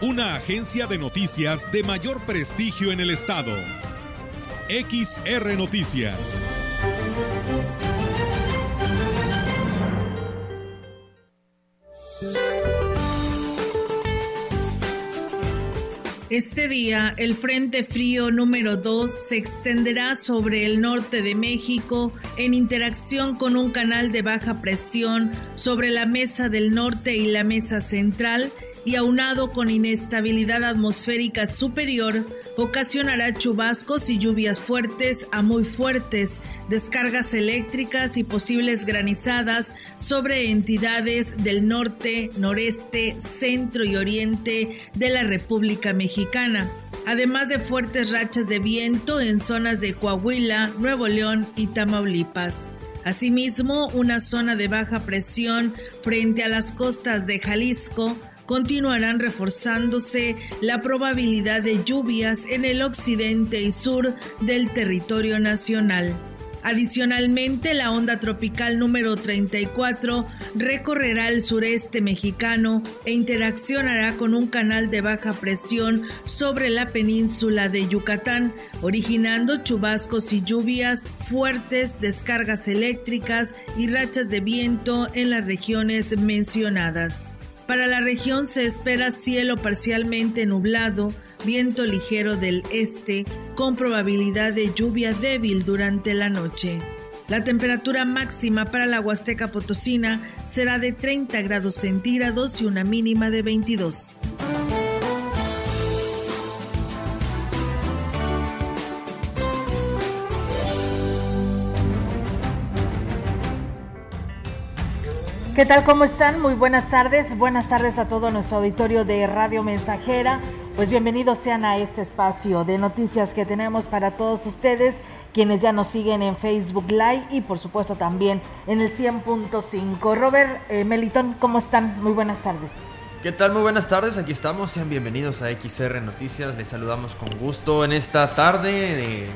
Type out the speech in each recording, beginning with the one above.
Una agencia de noticias de mayor prestigio en el estado. XR Noticias. Este día, el Frente Frío número 2 se extenderá sobre el norte de México en interacción con un canal de baja presión sobre la mesa del norte y la mesa central y aunado con inestabilidad atmosférica superior, ocasionará chubascos y lluvias fuertes a muy fuertes, descargas eléctricas y posibles granizadas sobre entidades del norte, noreste, centro y oriente de la República Mexicana además de fuertes rachas de viento en zonas de Coahuila, Nuevo León y Tamaulipas. Asimismo, una zona de baja presión frente a las costas de Jalisco continuarán reforzándose la probabilidad de lluvias en el occidente y sur del territorio nacional. Adicionalmente, la onda tropical número 34 recorrerá el sureste mexicano e interaccionará con un canal de baja presión sobre la península de Yucatán, originando chubascos y lluvias fuertes, descargas eléctricas y rachas de viento en las regiones mencionadas. Para la región se espera cielo parcialmente nublado, viento ligero del este, con probabilidad de lluvia débil durante la noche. La temperatura máxima para la Huasteca Potosina será de 30 grados centígrados y una mínima de 22. ¿Qué tal? ¿Cómo están? Muy buenas tardes. Buenas tardes a todo nuestro auditorio de Radio Mensajera. Pues bienvenidos sean a este espacio de noticias que tenemos para todos ustedes, quienes ya nos siguen en Facebook Live y por supuesto también en el 100.5. Robert eh, Melitón, ¿cómo están? Muy buenas tardes. ¿Qué tal? Muy buenas tardes, aquí estamos, sean bienvenidos a XR Noticias, les saludamos con gusto en esta tarde de,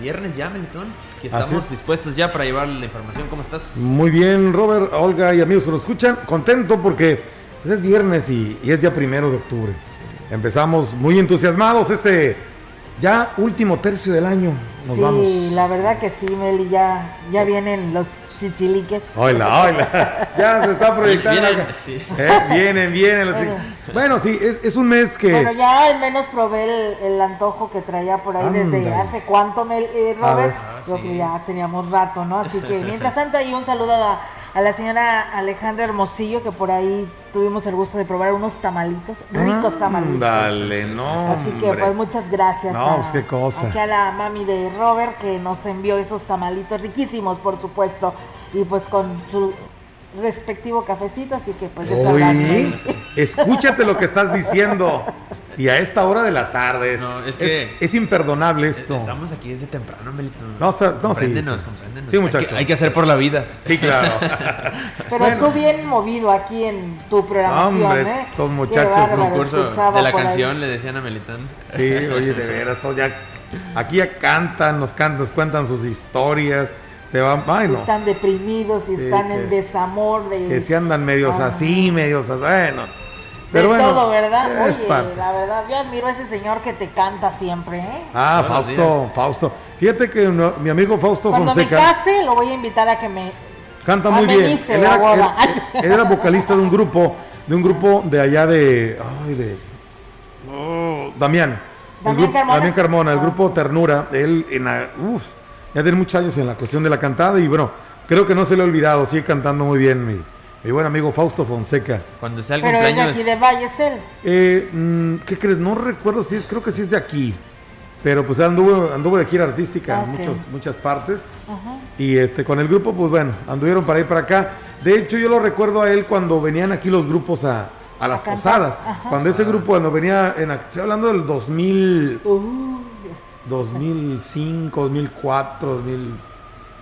viernes ya, Melitón, que estamos dispuestos ya para llevar la información, ¿cómo estás? Muy bien, Robert, Olga y amigos que nos escuchan, contento porque pues, es viernes y, es ya primero de octubre. Empezamos muy entusiasmados este ya último tercio del año. Nos sí, la verdad que sí, Meli, ya, ya vienen los chichiliques. Hola, hola. Ya se está proyectando. Vienen, sí. ¿Eh? vienen, vienen los bueno. bueno, sí, es, es, un mes que. Bueno, ya al menos probé el, el antojo que traía por ahí desde hace cuánto, Mel, eh, Robert. Ah, Creo que ya teníamos rato, ¿no? Así que mientras tanto, ahí un saludo a la a la señora Alejandra Hermosillo, que por ahí tuvimos el gusto de probar unos tamalitos, ricos mm, tamalitos. Dale, no. Así que pues muchas gracias. No, pues qué cosa. Aquí a la mami de Robert que nos envió esos tamalitos riquísimos, por supuesto, y pues con su respectivo cafecito, así que pues ya sabrás. Escúchate lo que estás diciendo. Y a esta hora de la tarde es, es, que es, imperdonable esto. Estamos aquí desde temprano, Melito. No, no, compréndenos, sí, Sí, muchachos. Hay que, hacer por la vida. Sí, claro. Pero tú bien movido aquí en tu programación, hombre, ¿eh? Todos muchachos. Un curso de la canción le decían a Melitón. Sí, oye, de veras, todos ya. Aquí ya cantan, nos cantan, nos cuentan sus historias. Se van, ay, no. Están deprimidos y están en desamor. De... Que se andan medios ah. así, medios así. Bueno pero de todo, ¿verdad? Oye, la verdad, yo admiro a ese señor que te canta siempre, ¿eh? Ah, Fausto, Fausto. Fíjate que mi amigo Fausto Cuando Fonseca. Cuando me case, lo voy a invitar a que me. Canta muy bien. Él era, él, era, vocalista de un grupo, de un grupo de allá de. Ay, de. Oh, Damián. Damián Carmona. Damián Carmona, el grupo Ternura. Él, en, uf, ya tiene muchos años en la cuestión de la cantada y bueno, creo que no se le ha olvidado, sigue cantando muy bien mi mi buen amigo Fausto Fonseca. Cuando sea el Pero cumpleaños. Es de aquí de Valles él. Eh, mm, ¿Qué crees? No recuerdo si, creo que sí es de aquí. Pero pues anduvo, anduvo de gira artística en muchos, muchas partes. Y este, con el grupo, pues bueno, anduvieron para ir para acá. De hecho, yo lo recuerdo a él cuando venían aquí los grupos a, a las posadas. Cuando ese grupo, cuando venía, en, estoy hablando del 2000, 2005, 2004, 2000,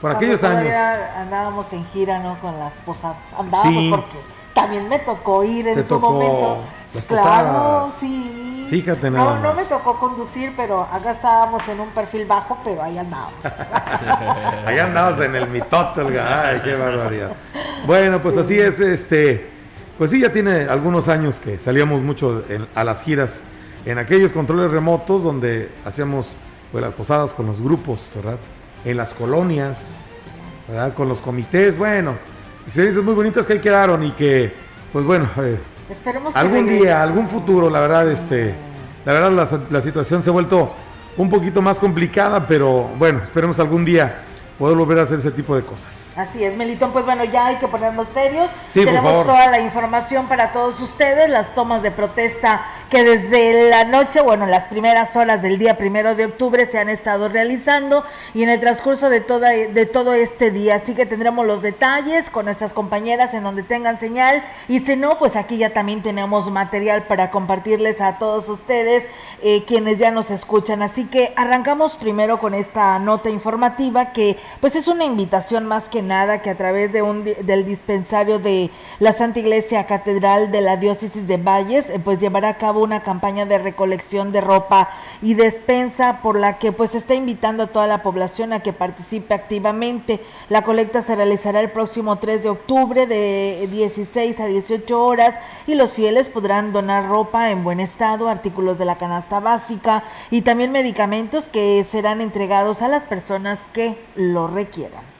por aquellos años. Andábamos en gira, ¿no? Con las posadas. Andábamos porque también me tocó ir en su momento. claro, sí. Fíjate nada No, no me tocó conducir, pero acá estábamos en un perfil bajo, pero ahí andábamos. ahí andábamos en el mitote, ay, qué barbaridad. Bueno, pues así es, este, pues sí, ya tiene algunos años que salíamos mucho a las giras en aquellos controles remotos donde hacíamos pues, las posadas con los grupos, ¿verdad? En las colonias, ¿verdad? Con los comités, bueno, experiencias muy bonitas que ahí quedaron y que, pues bueno, eh, Esperemos algún día, algún futuro, la verdad, este, la verdad la, la situación se ha vuelto un poquito más complicada, pero bueno, esperemos algún día poder volver a hacer ese tipo de cosas. Así es, Melitón, pues bueno, ya hay que ponernos serios. Tenemos toda la información para todos ustedes, las tomas de protesta que desde la noche, bueno, las primeras horas del día primero de octubre se han estado realizando y en el transcurso de, toda, de todo este día. Así que tendremos los detalles con nuestras compañeras en donde tengan señal y si no, pues aquí ya también tenemos material para compartirles a todos ustedes, eh, quienes ya nos escuchan. Así que arrancamos primero con esta nota informativa que pues es una invitación más que que a través de un, del dispensario de la Santa Iglesia Catedral de la Diócesis de Valles, eh, pues llevará a cabo una campaña de recolección de ropa y despensa por la que pues está invitando a toda la población a que participe activamente. La colecta se realizará el próximo 3 de octubre de 16 a 18 horas y los fieles podrán donar ropa en buen estado, artículos de la canasta básica y también medicamentos que serán entregados a las personas que lo requieran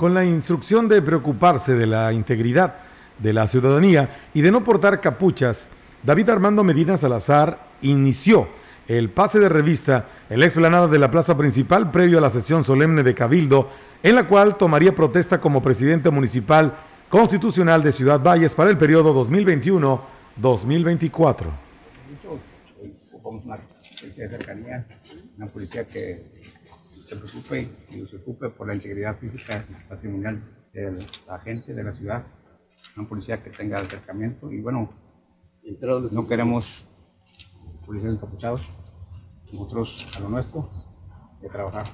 con la instrucción de preocuparse de la integridad de la ciudadanía y de no portar capuchas, David Armando Medina Salazar inició el pase de revista en la explanada de la plaza principal previo a la sesión solemne de Cabildo, en la cual tomaría protesta como presidente municipal constitucional de Ciudad Valles para el periodo 2021-2024. Una policía que se preocupe y se ocupe por la integridad física y patrimonial de la gente de la ciudad, una policía que tenga acercamiento y bueno, no queremos policías encapuchados, nosotros a lo nuestro, de trabajar.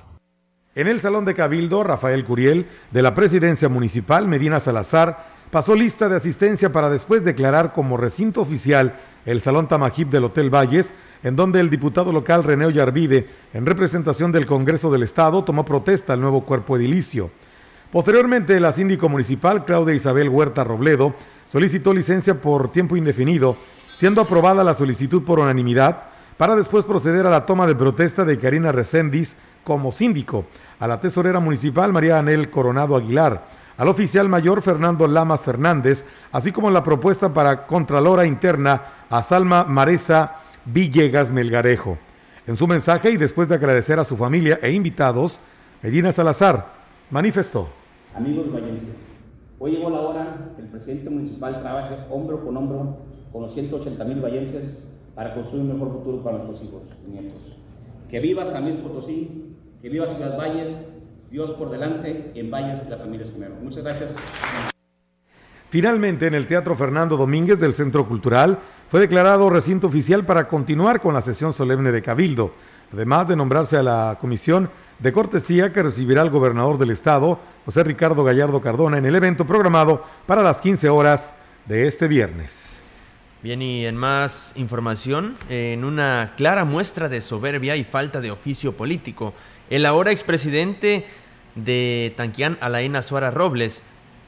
En el Salón de Cabildo, Rafael Curiel, de la Presidencia Municipal, Medina Salazar, pasó lista de asistencia para después declarar como recinto oficial el Salón Tamajip del Hotel Valles, en donde el diputado local René Ollarvide, en representación del Congreso del Estado, tomó protesta al nuevo cuerpo edilicio. Posteriormente, la síndico municipal Claudia Isabel Huerta Robledo solicitó licencia por tiempo indefinido, siendo aprobada la solicitud por unanimidad, para después proceder a la toma de protesta de Karina Recendis como síndico, a la tesorera municipal María Anel Coronado Aguilar, al oficial mayor Fernando Lamas Fernández, así como la propuesta para Contralora Interna a Salma Maresa Villegas Melgarejo. En su mensaje y después de agradecer a su familia e invitados, Medina Salazar manifestó. Amigos vallenses, hoy llegó la hora que el presidente municipal trabaje hombro con hombro con los 180 mil vallenses para construir un mejor futuro para nuestros hijos y nietos. Que viva San Luis Potosí, que viva Ciudad Valles, Dios por delante y en Valles la familia primero. Muchas gracias. Finalmente, en el Teatro Fernando Domínguez del Centro Cultural, fue declarado recinto oficial para continuar con la sesión solemne de Cabildo, además de nombrarse a la comisión de cortesía que recibirá el gobernador del estado, José Ricardo Gallardo Cardona, en el evento programado para las 15 horas de este viernes. Bien, y en más información, en una clara muestra de soberbia y falta de oficio político, el ahora expresidente de Tanquián, Alain Suárez Robles,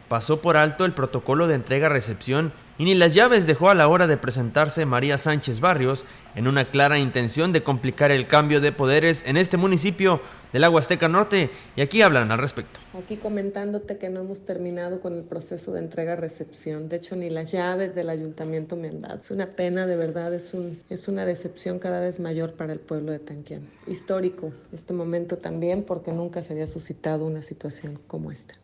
pasó por alto el protocolo de entrega-recepción y ni las llaves dejó a la hora de presentarse María Sánchez Barrios en una clara intención de complicar el cambio de poderes en este municipio del Aguasteca Norte y aquí hablan al respecto. Aquí comentándote que no hemos terminado con el proceso de entrega-recepción, de hecho ni las llaves del ayuntamiento me han dado. Es una pena, de verdad, es, un, es una decepción cada vez mayor para el pueblo de Tanquián. Histórico este momento también porque nunca se había suscitado una situación como esta.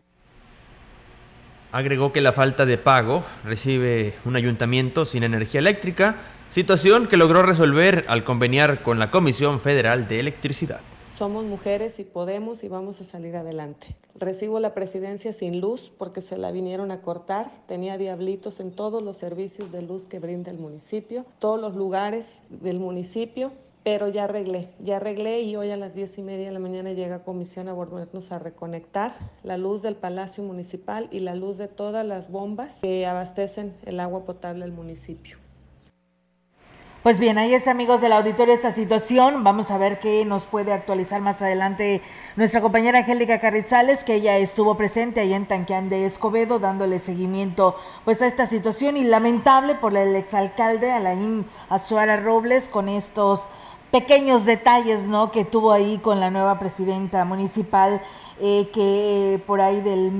Agregó que la falta de pago recibe un ayuntamiento sin energía eléctrica, situación que logró resolver al conveniar con la Comisión Federal de Electricidad. Somos mujeres y podemos y vamos a salir adelante. Recibo la presidencia sin luz porque se la vinieron a cortar. Tenía diablitos en todos los servicios de luz que brinda el municipio, todos los lugares del municipio pero ya arreglé, ya arreglé y hoy a las diez y media de la mañana llega comisión a volvernos a reconectar la luz del Palacio Municipal y la luz de todas las bombas que abastecen el agua potable al municipio. Pues bien, ahí es amigos del auditorio esta situación. Vamos a ver qué nos puede actualizar más adelante nuestra compañera Angélica Carrizales, que ella estuvo presente ahí en Tanqueán de Escobedo dándole seguimiento pues a esta situación y lamentable por el exalcalde Alain Azuara Robles con estos pequeños detalles ¿no? que tuvo ahí con la nueva presidenta municipal eh, que por ahí de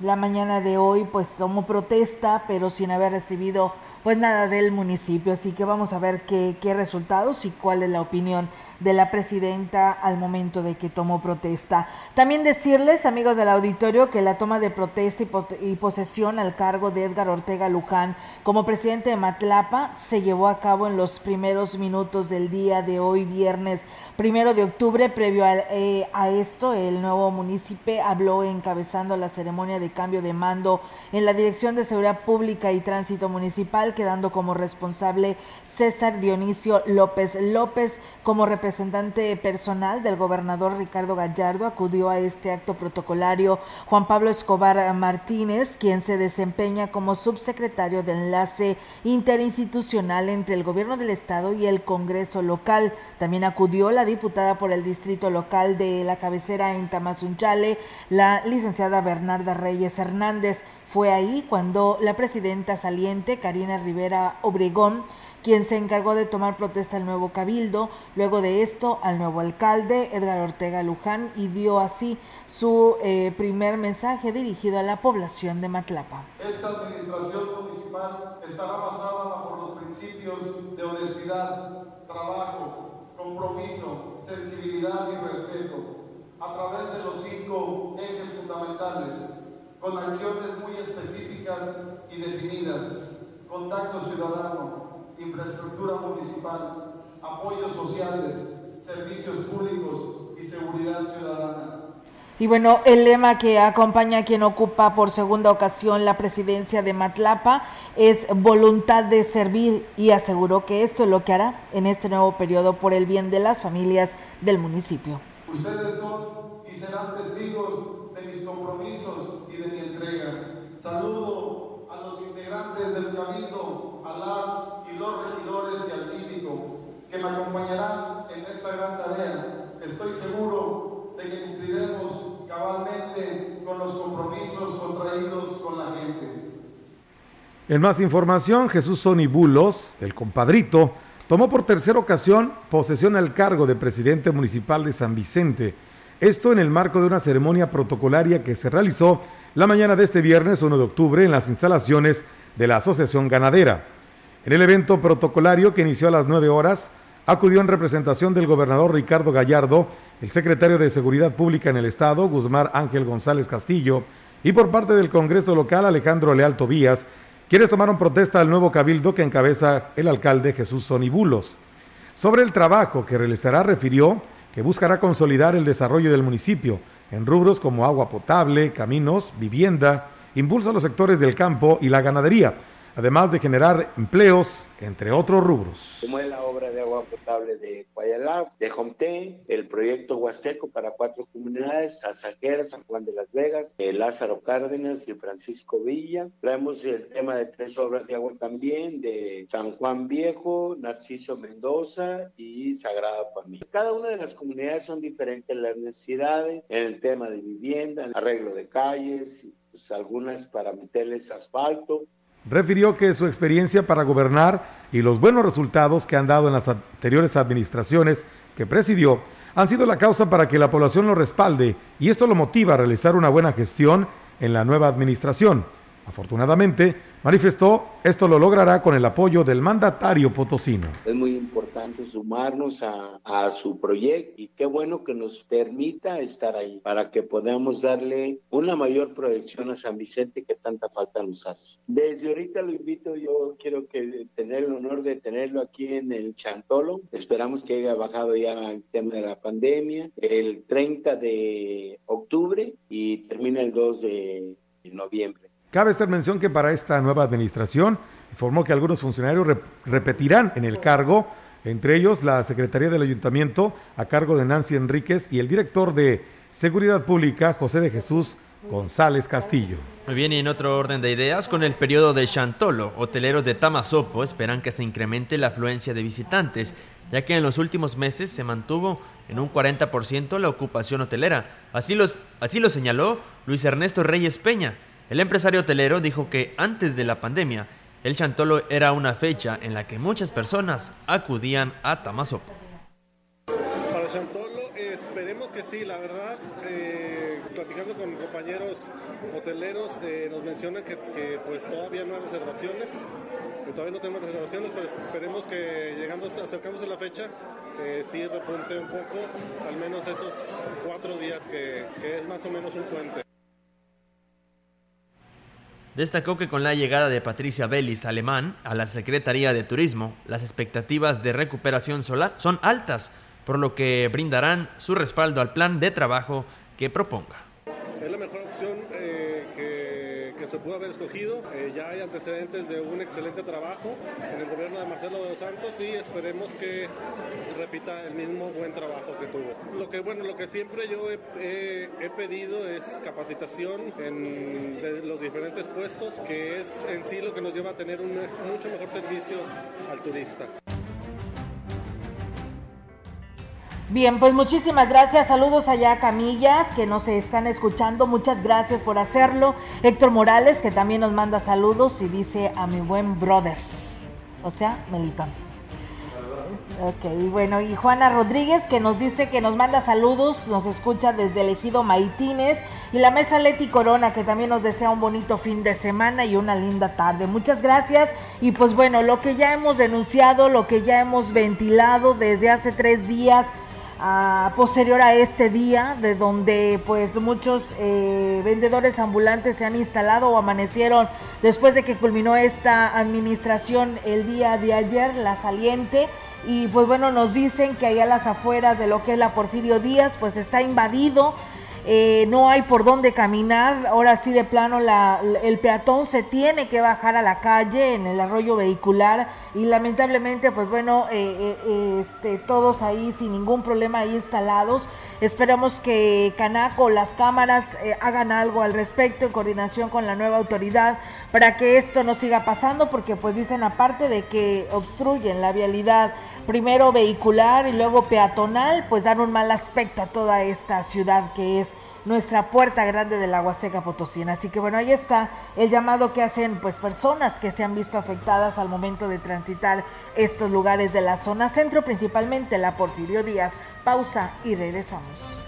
la mañana de hoy pues tomó protesta pero sin haber recibido pues nada del municipio. Así que vamos a ver qué, qué resultados y cuál es la opinión de la presidenta al momento de que tomó protesta. También decirles, amigos del auditorio, que la toma de protesta y, posesión al cargo de Edgar Ortega Luján como presidente de Matlapa se llevó a cabo en los primeros minutos del día de hoy, viernes primero de octubre. Previo a, eh, a esto, el nuevo municipio habló encabezando la ceremonia de cambio de mando en la Dirección de Seguridad Pública y Tránsito Municipal, quedando como responsable César Dionisio López López como representante personal del gobernador Ricardo Gallardo acudió a este acto protocolario Juan Pablo Escobar Martínez, quien se desempeña como subsecretario de enlace interinstitucional entre el gobierno del estado y el Congreso local. También acudió la diputada por el distrito local de la cabecera en Tamazunchale, la licenciada Bernarda Reyes Hernández. Fue ahí cuando la presidenta saliente, Karina Rivera Obregón, quien se encargó de tomar protesta al nuevo cabildo, luego de esto al nuevo alcalde Edgar Ortega Luján y dio así su eh, primer mensaje dirigido a la población de Matlapa. Esta administración municipal estará basada bajo los principios de honestidad, trabajo, compromiso, sensibilidad y respeto, a través de los cinco ejes fundamentales, con acciones muy específicas y definidas, contacto ciudadano, infraestructura municipal, apoyos sociales, servicios públicos y seguridad ciudadana. Y bueno, el lema que acompaña a quien ocupa por segunda ocasión la presidencia de Matlapa es voluntad de servir y aseguró que esto es lo que hará en este nuevo periodo por el bien de las familias del municipio. Ustedes son y serán testigos de mis compromisos y entrega. Saludo a los integrantes del Cabildo, a las los regidores y al síndico que me acompañarán en esta gran tarea. Estoy seguro de que cumpliremos cabalmente con los compromisos contraídos con la gente. En más información, Jesús Sonibulos, el compadrito, tomó por tercera ocasión posesión al cargo de presidente municipal de San Vicente. Esto en el marco de una ceremonia protocolaria que se realizó la mañana de este viernes 1 de octubre en las instalaciones de la Asociación Ganadera. En el evento protocolario que inició a las 9 horas, acudió en representación del gobernador Ricardo Gallardo, el secretario de Seguridad Pública en el Estado, Guzmán Ángel González Castillo, y por parte del Congreso local, Alejandro Leal Tobías, quienes tomaron protesta al nuevo cabildo que encabeza el alcalde Jesús Sonibulos. Sobre el trabajo que realizará, refirió que buscará consolidar el desarrollo del municipio en rubros como agua potable, caminos, vivienda, impulsa los sectores del campo y la ganadería, además de generar empleos, entre otros rubros. Como es la obra de agua potable de Guayalá, de Jomté, el proyecto Huasteco para cuatro comunidades, Azajera, San Juan de las Vegas, eh, Lázaro Cárdenas y Francisco Villa. Traemos el tema de tres obras de agua también, de San Juan Viejo, Narciso Mendoza y Sagrada Familia. Cada una de las comunidades son diferentes las necesidades en el tema de vivienda, arreglo de calles, pues algunas para meterles asfalto, refirió que su experiencia para gobernar y los buenos resultados que han dado en las anteriores administraciones que presidió han sido la causa para que la población lo respalde y esto lo motiva a realizar una buena gestión en la nueva administración. Afortunadamente, manifestó, esto lo logrará con el apoyo del mandatario potosino. Es muy importante sumarnos a, a su proyecto y qué bueno que nos permita estar ahí para que podamos darle una mayor proyección a San Vicente que tanta falta nos hace. Desde ahorita lo invito, yo quiero que tener el honor de tenerlo aquí en el Chantolo. Esperamos que haya bajado ya el tema de la pandemia el 30 de octubre y termina el 2 de noviembre. Cabe hacer mención que para esta nueva administración informó que algunos funcionarios repetirán en el cargo, entre ellos la Secretaría del Ayuntamiento a cargo de Nancy Enríquez y el director de Seguridad Pública, José de Jesús González Castillo. Muy bien, y en otro orden de ideas, con el periodo de Chantolo, hoteleros de Tamazopo esperan que se incremente la afluencia de visitantes, ya que en los últimos meses se mantuvo en un 40% la ocupación hotelera. Así, los, así lo señaló Luis Ernesto Reyes Peña. El empresario hotelero dijo que antes de la pandemia, el Chantolo era una fecha en la que muchas personas acudían a Tamazopo. Para Chantolo, esperemos que sí, la verdad. Eh platicando con compañeros hoteleros, eh, nos mencionan que, pues todavía no hay reservaciones, que todavía no tenemos reservaciones, pero esperemos que llegando, acercándose a la fecha, eh, sí repunte un poco, al menos esos cuatro días que es más o menos un puente. Destacó que con la llegada de Patricia Bellis Alemán a la Secretaría de Turismo, las expectativas de recuperación solar son altas, por lo que brindarán su respaldo al plan de trabajo que proponga. Es la mejor opción eh, que, se pudo haber escogido. Eh, ya hay antecedentes de un excelente trabajo en el gobierno de Marcelo de los Santos y esperemos que repita el mismo buen trabajo que tuvo. Lo que, bueno, lo que siempre yo he, pedido es capacitación en los diferentes puestos, que es en sí lo que nos lleva a tener un mucho mejor servicio al turista. Bien, pues muchísimas gracias. Saludos allá a Camillas que nos están escuchando. Muchas gracias por hacerlo. Héctor Morales que también nos manda saludos y dice a mi buen brother. O sea, Melitón. Ok, bueno, y Juana Rodríguez que nos dice que nos manda saludos, nos escucha desde el ejido Maitines. Y la maestra Leti Corona que también nos desea un bonito fin de semana y una linda tarde. Muchas gracias. Y pues bueno, lo que ya hemos denunciado, lo que ya hemos ventilado desde hace tres días posterior a este día, de donde pues muchos eh, vendedores ambulantes se han instalado o amanecieron después de que culminó esta administración el día de ayer, la saliente. Y pues bueno, nos dicen que allá a las afueras de lo que es la Porfirio Díaz, pues está invadido eh, no hay por dónde caminar, ahora sí de plano el peatón se tiene que bajar a la calle en el arroyo vehicular y lamentablemente pues bueno, eh, eh, este, todos ahí sin ningún problema ahí instalados. Esperamos que Canaco, las cámaras hagan algo al respecto en coordinación con la nueva autoridad para que esto no siga pasando porque pues dicen aparte de que obstruyen la vialidad primero vehicular y luego peatonal, pues dan un mal aspecto a toda esta ciudad que es nuestra puerta grande de la Huasteca Potosina. Así que bueno, ahí está el llamado que hacen pues personas que se han visto afectadas al momento de transitar estos lugares de la zona centro, principalmente la Porfirio Díaz. Pausa y regresamos.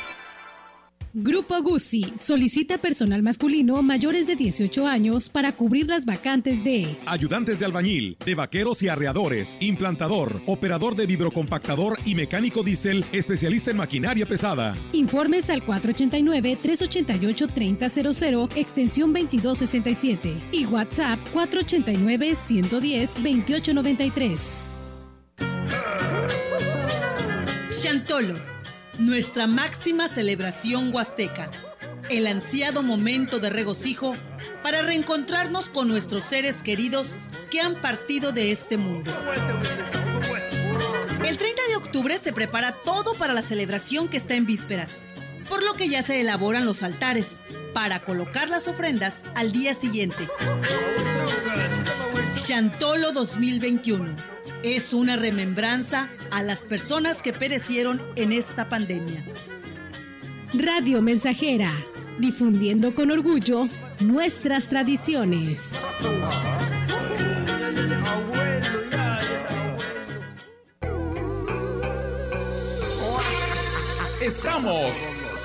Grupo Guzzi solicita personal masculino mayores de 18 años para cubrir las vacantes de ayudantes de albañil, de vaqueros y arreadores, implantador, operador de vibrocompactador y mecánico diésel, especialista en maquinaria pesada. Informes al 489-388-3000, extensión 2267 y WhatsApp 489-110-2893. Chantolo nuestra máxima celebración huasteca, el ansiado momento de regocijo para reencontrarnos con nuestros seres queridos que han partido de este mundo. El 30 de octubre se prepara todo para la celebración que está en vísperas, por lo que ya se elaboran los altares para colocar las ofrendas al día siguiente. Chantolo 2021 es una remembranza a las personas que perecieron en esta pandemia. Radio Mensajera, difundiendo con orgullo nuestras tradiciones. Estamos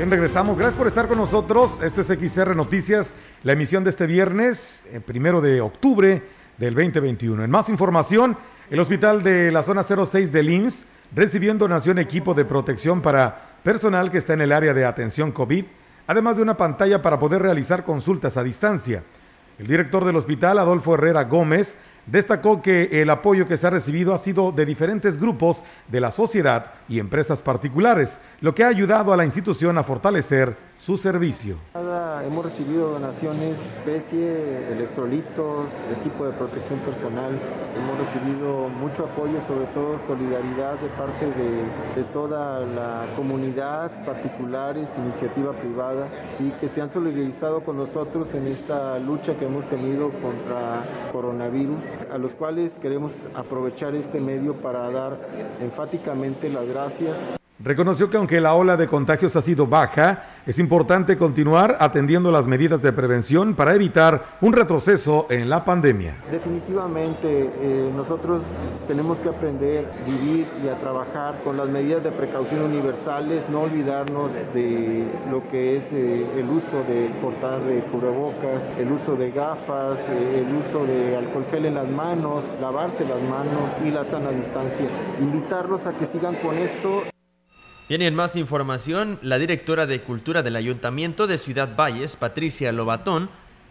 Bien, regresamos. Gracias por estar con nosotros. Esto es XR Noticias, la emisión de este viernes, eh, primero de octubre del 2021. En más información, el hospital de la zona 06 del IMSS recibió en donación equipo de protección para personal que está en el área de atención COVID, además de una pantalla para poder realizar consultas a distancia. El director del hospital, Adolfo Herrera Gómez, Destacó que el apoyo que se ha recibido ha sido de diferentes grupos de la sociedad y empresas particulares, lo que ha ayudado a la institución a fortalecer su servicio. Hemos recibido donaciones, especie, electrolitos, equipo de protección personal. Hemos recibido mucho apoyo, sobre todo solidaridad de parte de, toda la comunidad, particulares, iniciativa privada, sí, que se han solidarizado con nosotros en esta lucha que hemos tenido contra coronavirus, a los cuales queremos aprovechar este medio para dar enfáticamente las gracias. Gracias. Reconoció que aunque la ola de contagios ha sido baja, es importante continuar atendiendo las medidas de prevención para evitar un retroceso en la pandemia. Definitivamente, eh, nosotros tenemos que aprender, a vivir y a trabajar con las medidas de precaución universales, no olvidarnos de lo que es eh, el uso de portar de cubrebocas, el uso de gafas, eh, el uso de alcohol gel en las manos, lavarse las manos y la sana distancia. Invitarlos a que sigan con esto. Bien, en más información, la directora de Cultura del Ayuntamiento de Ciudad Valles, Patricia Lobatón,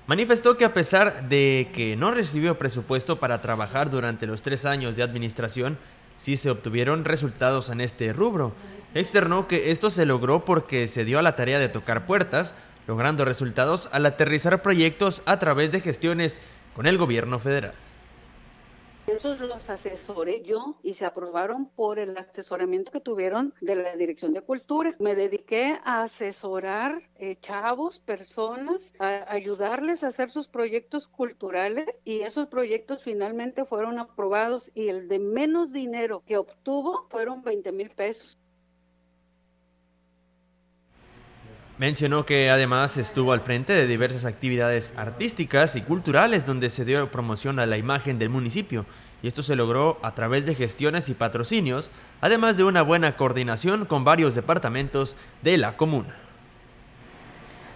manifestó que a pesar de que no recibió presupuesto para trabajar durante los tres años de administración, sí se obtuvieron resultados en este rubro. Externó que esto se logró porque se dio a la tarea de tocar puertas, logrando resultados al aterrizar proyectos a través de gestiones con el gobierno federal. Esos los asesoré yo y se aprobaron por el asesoramiento que tuvieron de la Dirección de Cultura. Me dediqué a asesorar eh, chavos, personas, a ayudarles a hacer sus proyectos culturales y esos proyectos finalmente fueron aprobados y el de menos dinero que obtuvo fueron 20 mil pesos. Mencionó que además estuvo al frente de diversas actividades artísticas y culturales donde se dio promoción a la imagen del municipio y esto se logró a través de gestiones y patrocinios, además de una buena coordinación con varios departamentos de la comuna.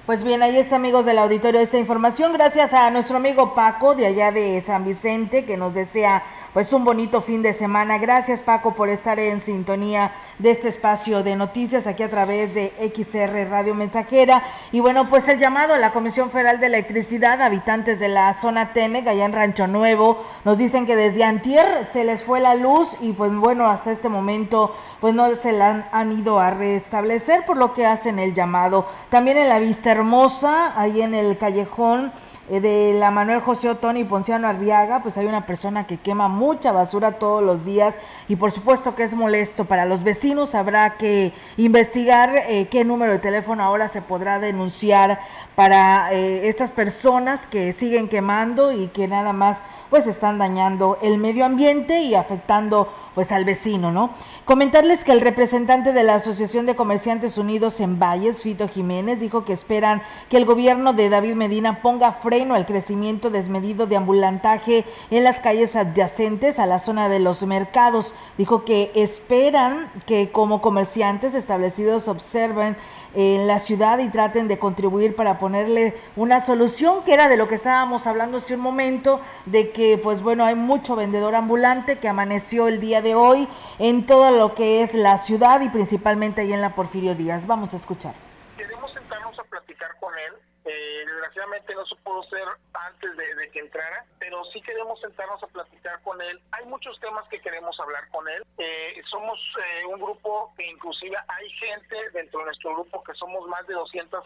Pues bien, ahí es amigos del auditorio esta información. Gracias a nuestro amigo Paco de allá de San Vicente que nos desea pues un bonito fin de semana. Gracias Paco por estar en sintonía de este espacio de noticias aquí a través de XR Radio Mensajera. Y bueno, pues el llamado a la Comisión Federal de Electricidad, habitantes de la zona TENEC, allá en Rancho Nuevo, nos dicen que desde antier se les fue la luz y pues bueno, hasta este momento pues no se la han, ido a restablecer, por lo que hacen el llamado. También en la Vista Hermosa, ahí en el callejón de la Manuel José Otón y Ponciano Arriaga, pues hay una persona que quema mucha basura todos los días y por supuesto que es molesto para los vecinos. Habrá que investigar eh, qué número de teléfono ahora se podrá denunciar para eh, estas personas que siguen quemando y que nada más pues están dañando el medio ambiente y afectando pues al vecino, ¿no? Comentarles que el representante de la Asociación de Comerciantes Unidos en Valles, Fito Jiménez, dijo que esperan que el gobierno de David Medina ponga freno al crecimiento desmedido de ambulantaje en las calles adyacentes a la zona de los mercados. Dijo que esperan que como comerciantes establecidos observen en la ciudad y traten de contribuir para ponerle una solución, que era de lo que estábamos hablando hace un momento, de que pues bueno, hay mucho vendedor ambulante que amaneció el día de hoy en todo lo que es la ciudad y principalmente ahí en la Porfirio Díaz. Vamos a escuchar. Queremos sentarnos a platicar con él eh, desgraciadamente no se pudo ser antes de, que entrara, pero sí queremos sentarnos a platicar con él. Hay muchos temas que queremos hablar con él. Eh, somos eh, un grupo que inclusive hay gente dentro de nuestro grupo que somos más de 200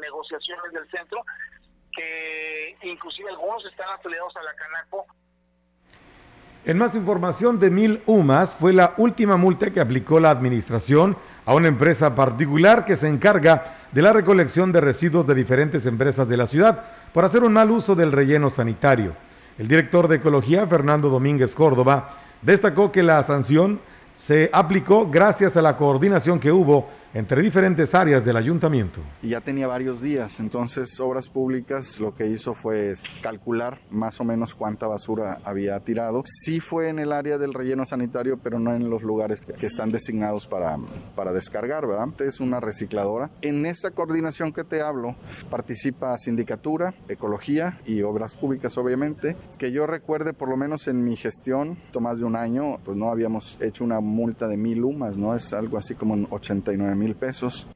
negociaciones del centro, que inclusive algunos están afiliados a la Canaco. En más información de Mil UMAS fue la última multa que aplicó la administración a una empresa particular que se encarga de la recolección de residuos de diferentes empresas de la ciudad por hacer un mal uso del relleno sanitario. El director de Ecología, Fernando Domínguez Córdoba, destacó que la sanción se aplicó gracias a la coordinación que hubo entre diferentes áreas del ayuntamiento. Y ya tenía varios días, entonces Obras Públicas lo que hizo fue calcular más o menos cuánta basura había tirado. Sí fue en el área del relleno sanitario, pero no en los lugares que están designados para, para descargar, ¿verdad? Es una recicladora. En esta coordinación que te hablo participa Sindicatura, Ecología y Obras Públicas, obviamente. Que yo recuerde, por lo menos en mi gestión, más de un año, pues no habíamos hecho una multa de mil UMAS, ¿no? Es algo así como 89 mil pesos.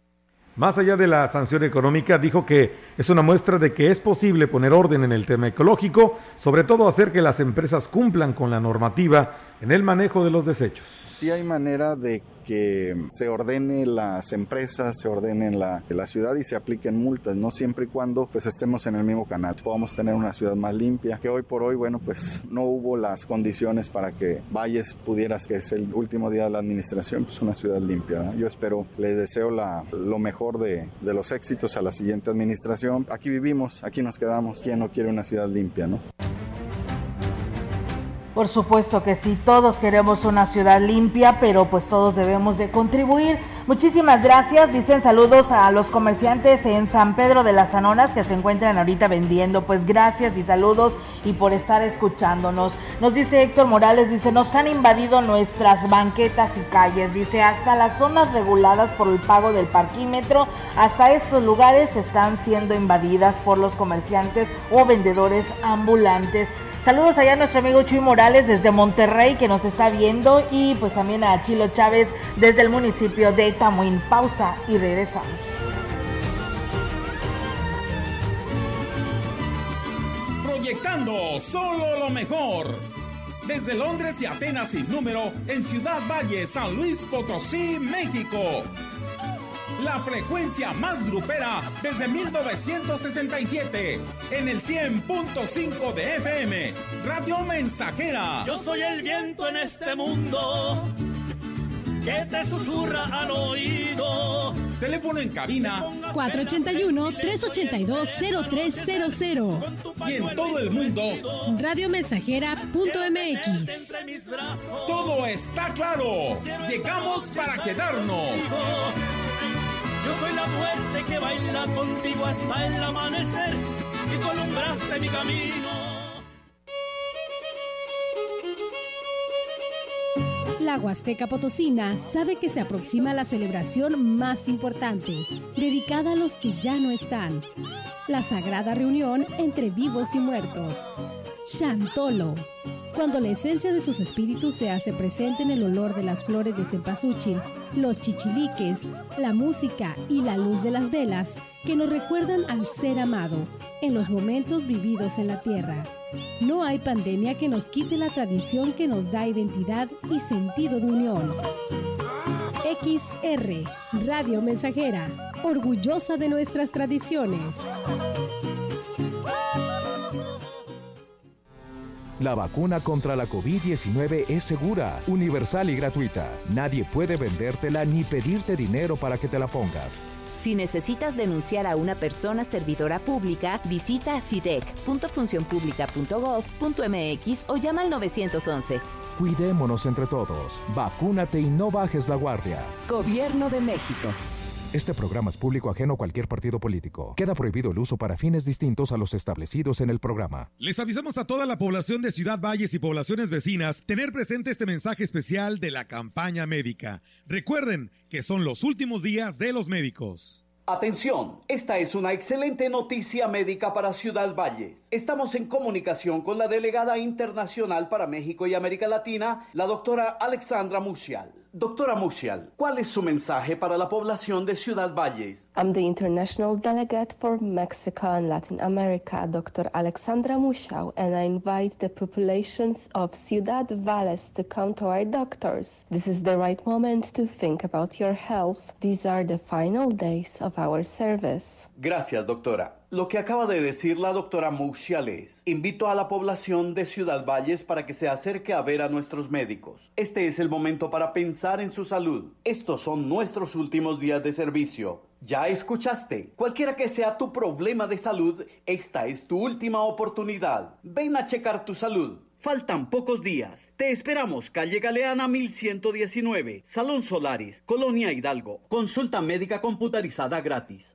Más allá de la sanción económica, dijo que es una muestra de que es posible poner orden en el tema ecológico, sobre todo hacer que las empresas cumplan con la normativa en el manejo de los desechos. Sí hay manera de que se ordene las empresas, se ordene la, la ciudad y se apliquen multas, no siempre y cuando pues estemos en el mismo canal, podamos tener una ciudad más limpia, que hoy por hoy, bueno, pues no hubo las condiciones para que Valles pudieras, que es el último día de la administración, pues una ciudad limpia. Yo espero, les deseo la, lo mejor de, de los éxitos a la siguiente administración. Aquí vivimos, aquí nos quedamos, ¿quién no quiere una ciudad limpia, no? Por supuesto que sí, todos queremos una ciudad limpia, pero pues todos debemos de contribuir. Muchísimas gracias, dicen saludos a los comerciantes en San Pedro de las Anonas que se encuentran ahorita vendiendo. Pues gracias y saludos y por estar escuchándonos. Nos dice Héctor Morales, dice, nos han invadido nuestras banquetas y calles, dice, hasta las zonas reguladas por el pago del parquímetro, hasta estos lugares están siendo invadidas por los comerciantes o vendedores ambulantes. Saludos allá a nuestro amigo Chuy Morales desde Monterrey que nos está viendo y pues también a Chilo Chávez desde el municipio de Tamuín. Pausa y regresamos. Proyectando solo lo mejor. Desde Londres y Atenas sin número en Ciudad Valle, San Luis Potosí, México la frecuencia más grupera desde 1967, en el 100.5 de FM, Radio Mensajera. Yo soy el viento en este mundo que te susurra al oído. Teléfono en cabina 481-382-0300. Y en todo el mundo, radiomensajera.mx. Todo está claro. Llegamos para quedarnos. Yo soy la muerte que baila contigo hasta el amanecer y columbraste mi camino. La Huasteca Potosina sabe que se aproxima la celebración más importante, dedicada a los que ya no están. La sagrada reunión entre vivos y muertos. Chantolo cuando la esencia de sus espíritus se hace presente en el olor de las flores de cempasúchil, los chichiliques, la música y la luz de las velas que nos recuerdan al ser amado en los momentos vividos en la tierra. No hay pandemia que nos quite la tradición que nos da identidad y sentido de unión. XR, Radio Mensajera, orgullosa de nuestras tradiciones. La vacuna contra la COVID-19 es segura, universal y gratuita. Nadie puede vendértela ni pedirte dinero para que te la pongas. Si necesitas denunciar a una persona servidora pública, visita sidec.funcionpublica.gov.mx o llama al 911. Cuidémonos entre todos. Vacúnate y no bajes la guardia. Gobierno de México. Este programa es público ajeno a cualquier partido político. Queda prohibido el uso para fines distintos a los establecidos en el programa. Les avisamos a toda la población de Ciudad Valles y poblaciones vecinas tener presente este mensaje especial de la campaña médica. Recuerden que son los últimos días de los médicos. Atención, esta es una excelente noticia médica para Ciudad Valles. Estamos en comunicación con la delegada internacional para México y América Latina, la doctora Alexandra Musial. Doctora Musial, ¿cuál es su mensaje para la población de Ciudad Valles? I'm the international delegate for Mexico and Latin America, Dr. Alexandra Musial, and I invite the populations of Ciudad Valles to come to our doctors. This is the right moment to think about your health. These are the final days of our service. Gracias, doctora. Lo que acaba de decir la doctora Muxiales, invito a la población de Ciudad Valles para que se acerque a ver a nuestros médicos. Este es el momento para pensar en su salud. Estos son nuestros últimos días de servicio. Ya escuchaste, cualquiera que sea tu problema de salud, esta es tu última oportunidad. Ven a checar tu salud. Faltan pocos días. Te esperamos, calle Galeana 1119, Salón Solaris, Colonia Hidalgo. Consulta médica computarizada gratis.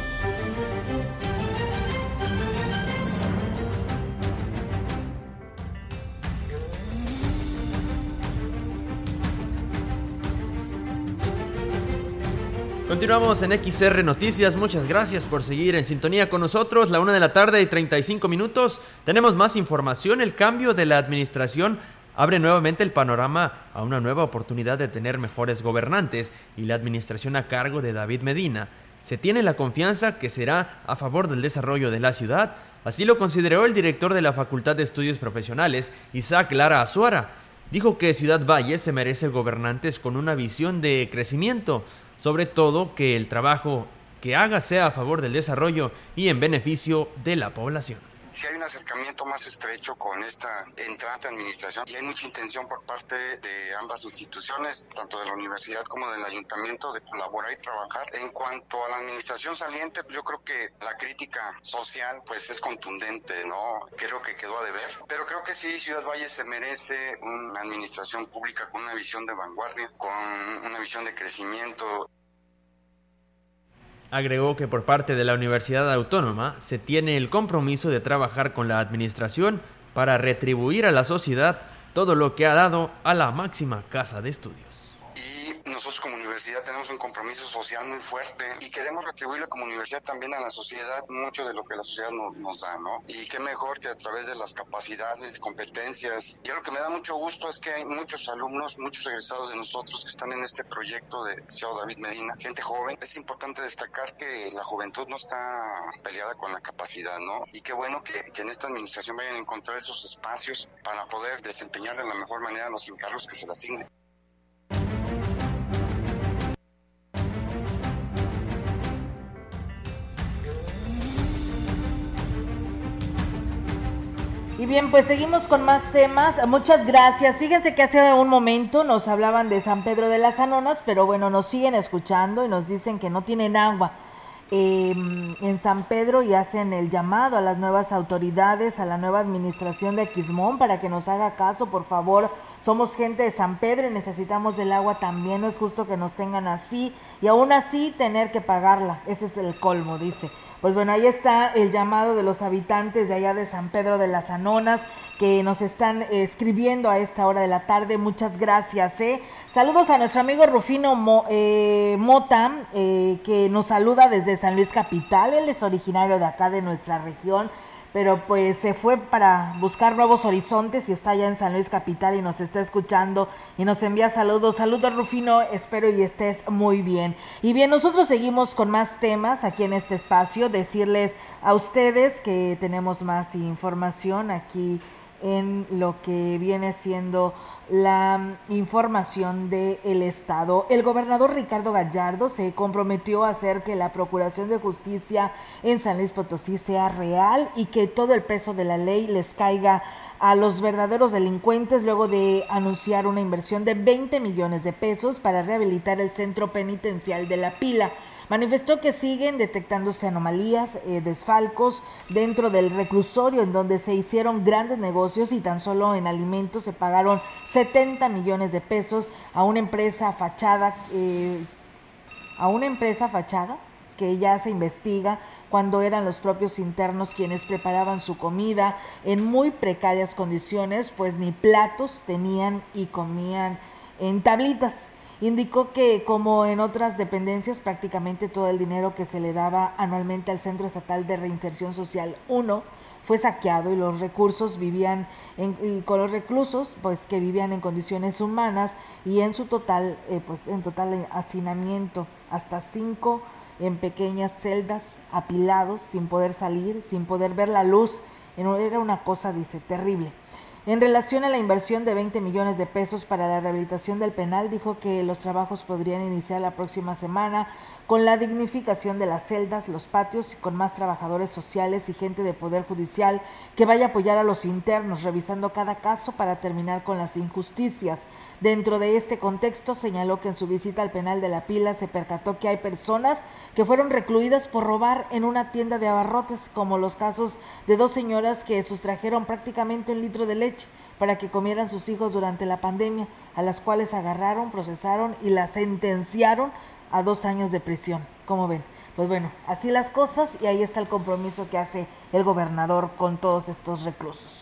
Continuamos en XR Noticias, muchas gracias por seguir en sintonía con nosotros. La una de la tarde y 35 minutos. Tenemos más información. El cambio de la administración abre nuevamente el panorama a una nueva oportunidad de tener mejores gobernantes y la administración a cargo de David Medina. Se tiene la confianza que será a favor del desarrollo de la ciudad. Así lo consideró el director de la Facultad de Estudios Profesionales, Isaac Lara Azuara. Dijo que Ciudad Valle se merece gobernantes con una visión de crecimiento sobre todo que el trabajo que haga sea a favor del desarrollo y en beneficio de la población si hay un acercamiento más estrecho con esta entrante administración y hay mucha intención por parte de ambas instituciones, tanto de la universidad como del ayuntamiento, de colaborar y trabajar. En cuanto a la administración saliente, yo creo que la crítica social pues es contundente, ¿no? Creo que quedó a deber, pero creo que sí, Ciudad Valle se merece una administración pública con una visión de vanguardia, con una visión de crecimiento. Agregó que por parte de la Universidad Autónoma se tiene el compromiso de trabajar con la administración para retribuir a la sociedad todo lo que ha dado a la máxima casa de estudios nosotros como universidad tenemos un compromiso social muy fuerte y queremos retribuirle como universidad también a la sociedad mucho de lo que la sociedad nos da, ¿no? Y qué mejor que a través de las capacidades, competencias. Y lo que me da mucho gusto es que hay muchos alumnos, muchos egresados de nosotros que están en este proyecto de Ciudad David Medina, gente joven. Es importante destacar que la juventud no está peleada con la capacidad, ¿no? Y qué bueno que, que en esta administración vayan a encontrar esos espacios para poder desempeñar de la mejor manera los encargos que se le asignen. Y bien, pues seguimos con más temas. Muchas gracias. Fíjense que hace un momento nos hablaban de San Pedro de las Anonas, pero bueno, nos siguen escuchando y nos dicen que no tienen agua. Em, en San Pedro y hacen el llamado a las nuevas autoridades, a la nueva administración de Quismón para que nos haga caso, por favor. Somos gente de San Pedro y necesitamos del agua también. No es justo que nos tengan así y aún así tener que pagarla. Ese es el colmo, dice. Pues bueno, ahí está el llamado de los habitantes de allá de San Pedro de las Anonas que nos están escribiendo a esta hora de la tarde. Muchas gracias. ¿eh? Saludos a nuestro amigo Rufino eh, Mota, eh, que nos saluda desde San Luis Capital. Él es originario de acá de nuestra región. Pero pues se fue para buscar nuevos horizontes y está allá en San Luis Capital y nos está escuchando y nos envía saludos. Saludos Rufino, espero y estés muy bien. Y bien, nosotros seguimos con más temas aquí en este espacio, decirles a ustedes que tenemos más información aquí en lo que viene siendo la información del Estado. El gobernador Ricardo Gallardo se comprometió a hacer que la Procuración de Justicia en San Luis Potosí sea real y que todo el peso de la ley les caiga a los verdaderos delincuentes luego de anunciar una inversión de 20 millones de pesos para rehabilitar el centro penitencial de La Pila. Manifestó que siguen detectándose anomalías, eh, desfalcos dentro del reclusorio en donde se hicieron grandes negocios y tan solo en alimentos se pagaron 70 millones de pesos a una empresa fachada, eh, a una empresa fachada que ya se investiga cuando eran los propios internos quienes preparaban su comida en muy precarias condiciones, pues ni platos tenían y comían en tablitas. Indicó que, como en otras dependencias, prácticamente todo el dinero que se le daba anualmente al Centro Estatal de Reinserción Social 1 fue saqueado y los recursos vivían en, con los reclusos, pues que vivían en condiciones humanas y en su total, eh, pues en total hacinamiento, hasta cinco en pequeñas celdas, apilados, sin poder salir, sin poder ver la luz. Era una cosa, dice, terrible. En relación a la inversión de 20 millones de pesos para la rehabilitación del penal, dijo que los trabajos podrían iniciar la próxima semana con la dignificación de las celdas, los patios y con más trabajadores sociales y gente de poder judicial que vaya a apoyar a los internos, revisando cada caso para terminar con las injusticias. Dentro de este contexto, señaló que en su visita al penal de La Pila se percató que hay personas que fueron recluidas por robar en una tienda de abarrotes, como los casos de dos señoras que sustrajeron prácticamente un litro de leche para que comieran sus hijos durante la pandemia, a las cuales agarraron, procesaron y las sentenciaron a dos años de prisión. ¿Cómo ven? Pues bueno, así las cosas y ahí está el compromiso que hace el gobernador con todos estos reclusos.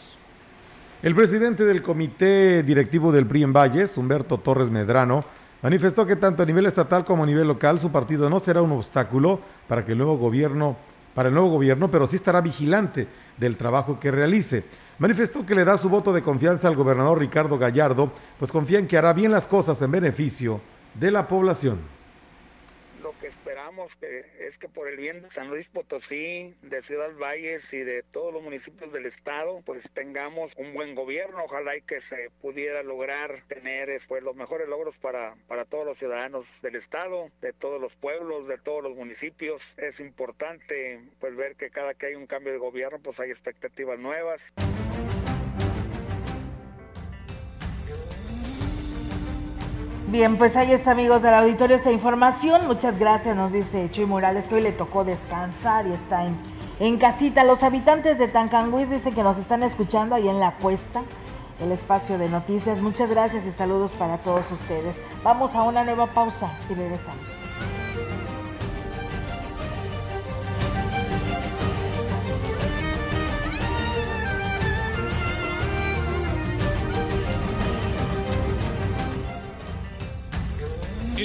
El presidente del comité directivo del PRI en Valles, Humberto Torres Medrano, manifestó que tanto a nivel estatal como a nivel local su partido no será un obstáculo para que el nuevo gobierno para el nuevo gobierno, pero sí estará vigilante del trabajo que realice. Manifestó que le da su voto de confianza al gobernador Ricardo Gallardo, pues confía en que hará bien las cosas en beneficio de la población que es que por el bien de San Luis Potosí, de Ciudad Valles y de todos los municipios del estado, pues tengamos un buen gobierno. Ojalá y que se pudiera lograr tener pues los mejores logros para, para todos los ciudadanos del estado, de todos los pueblos, de todos los municipios. Es importante pues ver que cada que hay un cambio de gobierno pues hay expectativas nuevas. Bien, pues ahí está, amigos del auditorio, esta información. Muchas gracias, nos dice Chuy Morales, que hoy le tocó descansar y está en, en casita. Los habitantes de Tancanguis dicen que nos están escuchando ahí en la cuesta, el espacio de noticias. Muchas gracias y saludos para todos ustedes. Vamos a una nueva pausa y regresamos.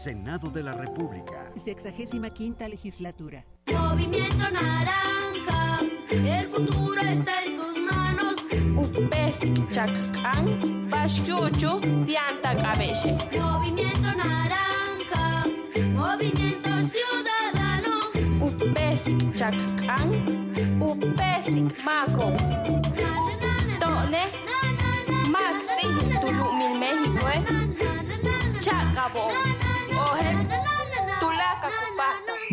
Senado de la República. Sexagésima quinta legislatura. Movimiento Naranja, el futuro está en tus manos. Movimiento naranja, movimiento ciudadano. Upesik chakkan, upesik mako. Tone, maxi tulumil México, eh. Chacabo,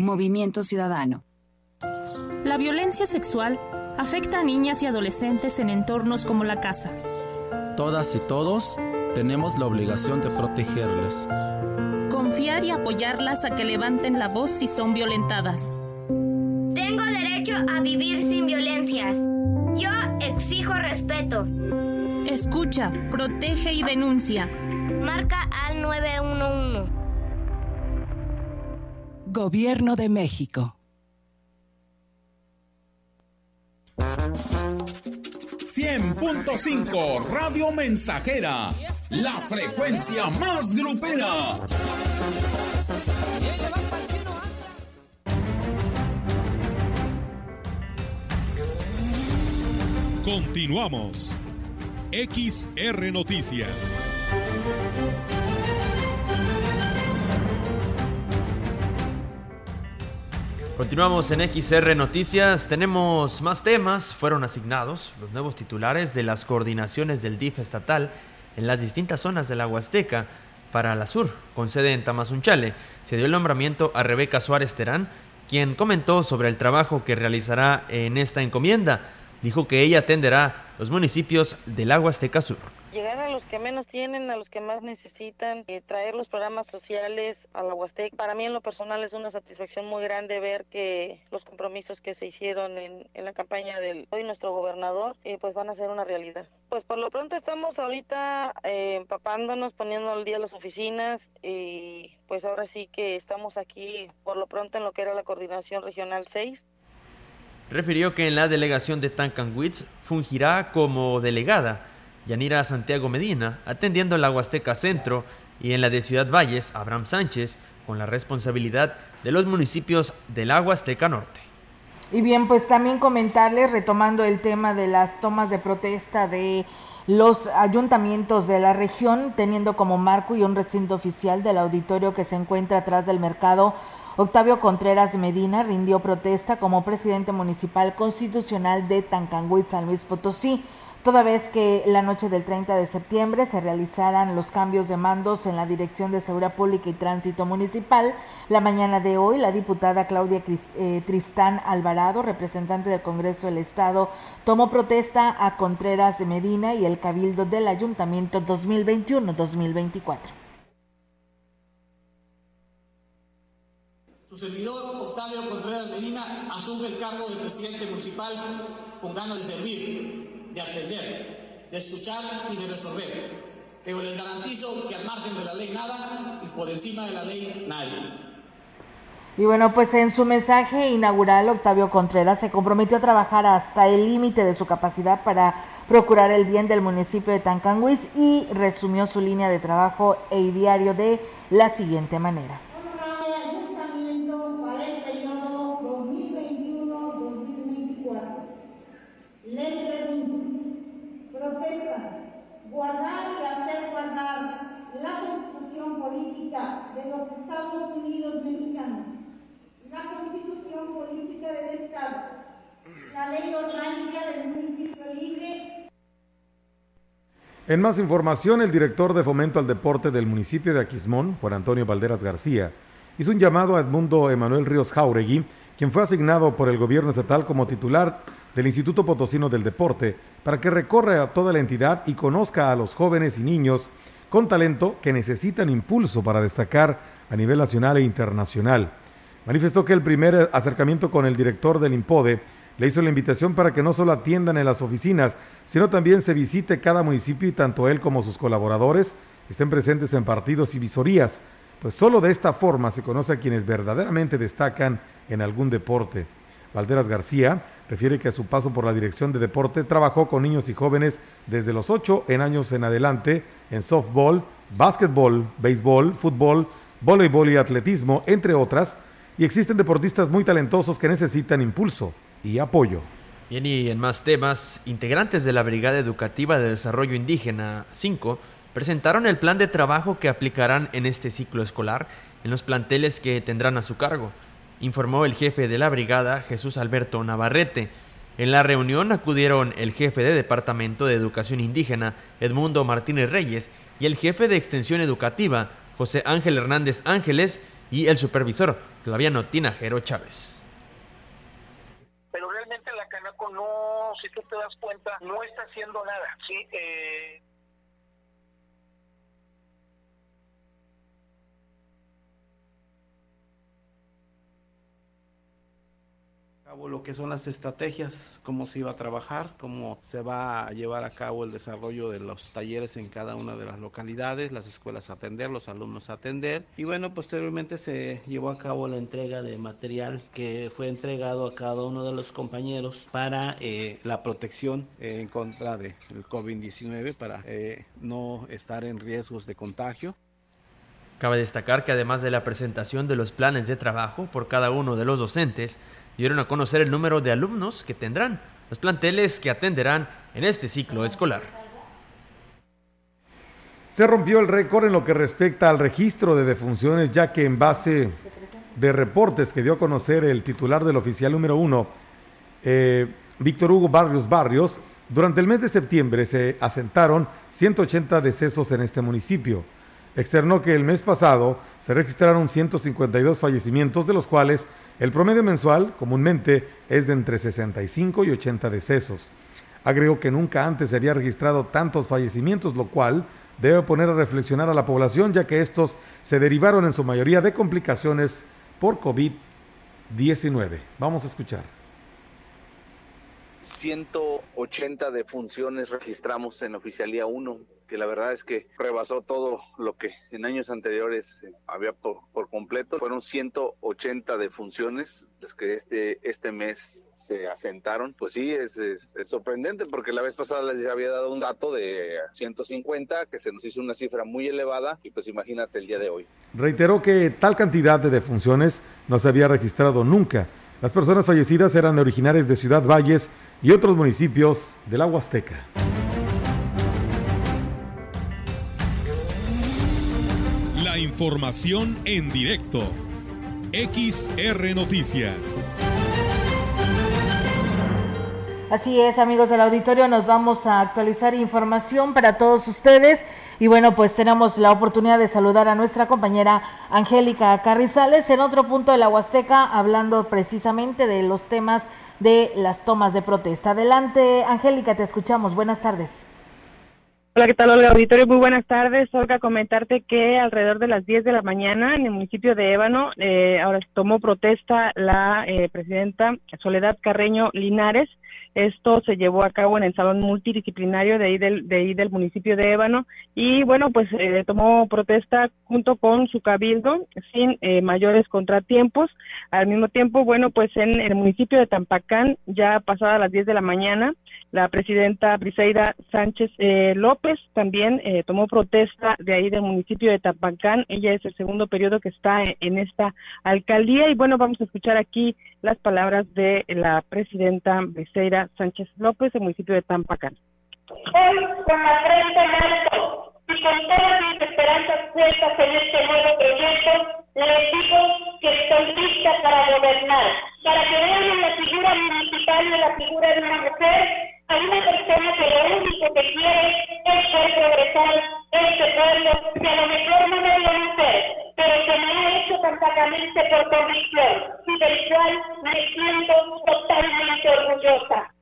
Movimiento Ciudadano. La violencia sexual afecta a niñas y adolescentes en entornos como la casa. Todas y todos tenemos la obligación de protegerles. Confiar y apoyarlas a que levanten la voz si son violentadas. Tengo derecho a vivir sin violencias. Yo exijo respeto. Escucha, protege y denuncia. Marca al 911. Gobierno de México. 100.5 Radio Mensajera, la frecuencia más grupera. Continuamos. XR Noticias. Continuamos en XR Noticias. Tenemos más temas. Fueron asignados los nuevos titulares de las coordinaciones del DIF estatal en las distintas zonas de la Huasteca para la Sur, con sede en Tamazunchale. Se dio el nombramiento a Rebeca Suárez Terán, quien comentó sobre el trabajo que realizará en esta encomienda. Dijo que ella atenderá los municipios del Huasteca Sur llegar a los que menos tienen, a los que más necesitan, eh, traer los programas sociales a la Huastec. Para mí en lo personal es una satisfacción muy grande ver que los compromisos que se hicieron en, la campaña del hoy nuestro gobernador eh, pues van a ser una realidad. Pues por lo pronto estamos ahorita eh, empapándonos, poniendo al día las oficinas y pues ahora sí que estamos aquí por lo pronto en lo que era la coordinación regional 6 refirió que en la delegación de Tancanwitz fungirá como delegada Yanira Santiago Medina, atendiendo la Huasteca Centro, y en la de Ciudad Valles, Abraham Sánchez, con la responsabilidad de los municipios del Huasteca Norte. Y bien, pues también comentarles, retomando el tema de las tomas de protesta de los ayuntamientos de la región, teniendo como marco y un recinto oficial del auditorio que se encuentra atrás del mercado, Octavio Contreras Medina rindió protesta como presidente municipal constitucional de Tancangüí, San Luis Potosí toda vez que la noche del 30 de septiembre se realizaran los cambios de mandos en la Dirección de Seguridad Pública y Tránsito Municipal. La mañana de hoy, la diputada Claudia eh, Tristán Alvarado, representante del Congreso del Estado, tomó protesta a Contreras de Medina y el Cabildo del Ayuntamiento 2021-2024. Su servidor, Octavio Contreras Medina, asume el cargo de presidente municipal con ganas de servir, de atender, de escuchar y de resolver. Pero les garantizo que al margen de la ley nada y por encima de la ley nadie. Y bueno, pues en su mensaje inaugural, Octavio Contreras se comprometió a trabajar hasta el límite de su capacidad para procurar el bien del municipio de Tancanguis y resumió su línea de trabajo e diario de la siguiente manera. guardar y hacer guardar la Constitución Política de los Estados Unidos Mexicanos, la Constitución Política del Estado, la Ley Orgánica del Municipio Libre. En más información, el director de Fomento al Deporte del municipio de Aquismón, Juan Antonio Valderas García, hizo un llamado a Edmundo Emanuel Ríos Jauregui, quien fue asignado por el gobierno estatal como titular del Instituto Potosino del Deporte para que recorra a toda la entidad y conozca a los jóvenes y niños con talento que necesitan impulso para destacar a nivel nacional e internacional. Manifestó que el primer acercamiento con el director del IMPODE le hizo la invitación para que no solo atiendan en las oficinas, sino también se visite cada municipio y tanto él como sus colaboradores estén presentes en partidos y visorías, pues solo de esta forma se conoce a quienes verdaderamente destacan en algún deporte. Valderas García refiere que a su paso por la dirección de deporte trabajó con niños y jóvenes desde los 8 en años en adelante en softball, básquetbol, béisbol, fútbol, voleibol y atletismo, entre otras, y existen deportistas muy talentosos que necesitan impulso y apoyo. Bien, y en más temas, integrantes de la Brigada Educativa de Desarrollo Indígena 5 presentaron el plan de trabajo que aplicarán en este ciclo escolar en los planteles que tendrán a su cargo, informó el jefe de la brigada, Jesús Alberto Navarrete. En la reunión acudieron el jefe de Departamento de Educación Indígena, Edmundo Martínez Reyes, y el jefe de Extensión Educativa, José Ángel Hernández Ángeles, y el supervisor, Flaviano Tinajero Chávez. Pero realmente la Canaco no, si tú te das cuenta, no está haciendo nada. Sí, eh, lo que son las estrategias, cómo se iba a trabajar, cómo se va a llevar a cabo el desarrollo de los talleres en cada una de las localidades, las escuelas a atender, los alumnos a atender. Y bueno, posteriormente se llevó a cabo la entrega de material que fue entregado a cada uno de los compañeros para eh, la protección en contra del COVID-19, para eh, no estar en riesgos de contagio. Cabe destacar que además de la presentación de los planes de trabajo por cada uno de los docentes, dieron a conocer el número de alumnos que tendrán los planteles que atenderán en este ciclo escolar. Se rompió el récord en lo que respecta al registro de defunciones, ya que en base de reportes que dio a conocer el titular del oficial número uno, eh, Víctor Hugo Barrios Barrios, durante el mes de septiembre se asentaron 180 decesos en este municipio externó que el mes pasado se registraron 152 fallecimientos, de los cuales el promedio mensual comúnmente es de entre 65 y 80 decesos. Agregó que nunca antes se había registrado tantos fallecimientos, lo cual debe poner a reflexionar a la población, ya que estos se derivaron en su mayoría de complicaciones por COVID-19. Vamos a escuchar. 180 defunciones registramos en Oficialía 1 que la verdad es que rebasó todo lo que en años anteriores eh, había por, completo. Fueron 180 defunciones las que este, este mes se asentaron. Pues sí, es, sorprendente porque la vez pasada les había dado un dato de 150, que se nos hizo una cifra muy elevada y pues imagínate el día de hoy. Reiteró que tal cantidad de defunciones no se había registrado nunca. Las personas fallecidas eran originarias de Ciudad Valles y otros municipios de la Huasteca. información en directo. XR Noticias. Así es, amigos del auditorio, nos vamos a actualizar información para todos ustedes. Y bueno, pues tenemos la oportunidad de saludar a nuestra compañera Angélica Carrizales en otro punto de la Huasteca, hablando precisamente de los temas de las tomas de protesta. Adelante, Angélica, te escuchamos. Buenas tardes. Hola, ¿qué tal, Olga Auditorio? Muy buenas tardes. Olga, comentarte que alrededor de las 10 de la mañana en el municipio de Ébano, eh, ahora tomó protesta la eh, presidenta Soledad Carreño Linares. Esto se llevó a cabo en el salón multidisciplinario de ahí del, de ahí del municipio de Ébano y bueno, pues eh, tomó protesta junto con su cabildo sin eh, mayores contratiempos. Al mismo tiempo, bueno, pues en el municipio de Tampacán, ya pasada las 10 de la mañana, la presidenta Briseida Sánchez eh, López también eh, tomó protesta de ahí del municipio de Tapancán. Ella es el segundo periodo que está en esta alcaldía. Y bueno, vamos a escuchar aquí las palabras de la presidenta Briseida Sánchez López del municipio de Tampacán. Hoy, con la frente en alto y con todas mis esperanzas puestas en este nuevo proyecto, les digo que estoy lista para gobernar, para que vean en la figura municipal y la figura de una mujer hay una persona que lo único que quiere es ver progresar este pueblo, que a lo mejor no lo hacer, pero que me ha hecho completamente por convicción y del cual me siento totalmente orgullosa.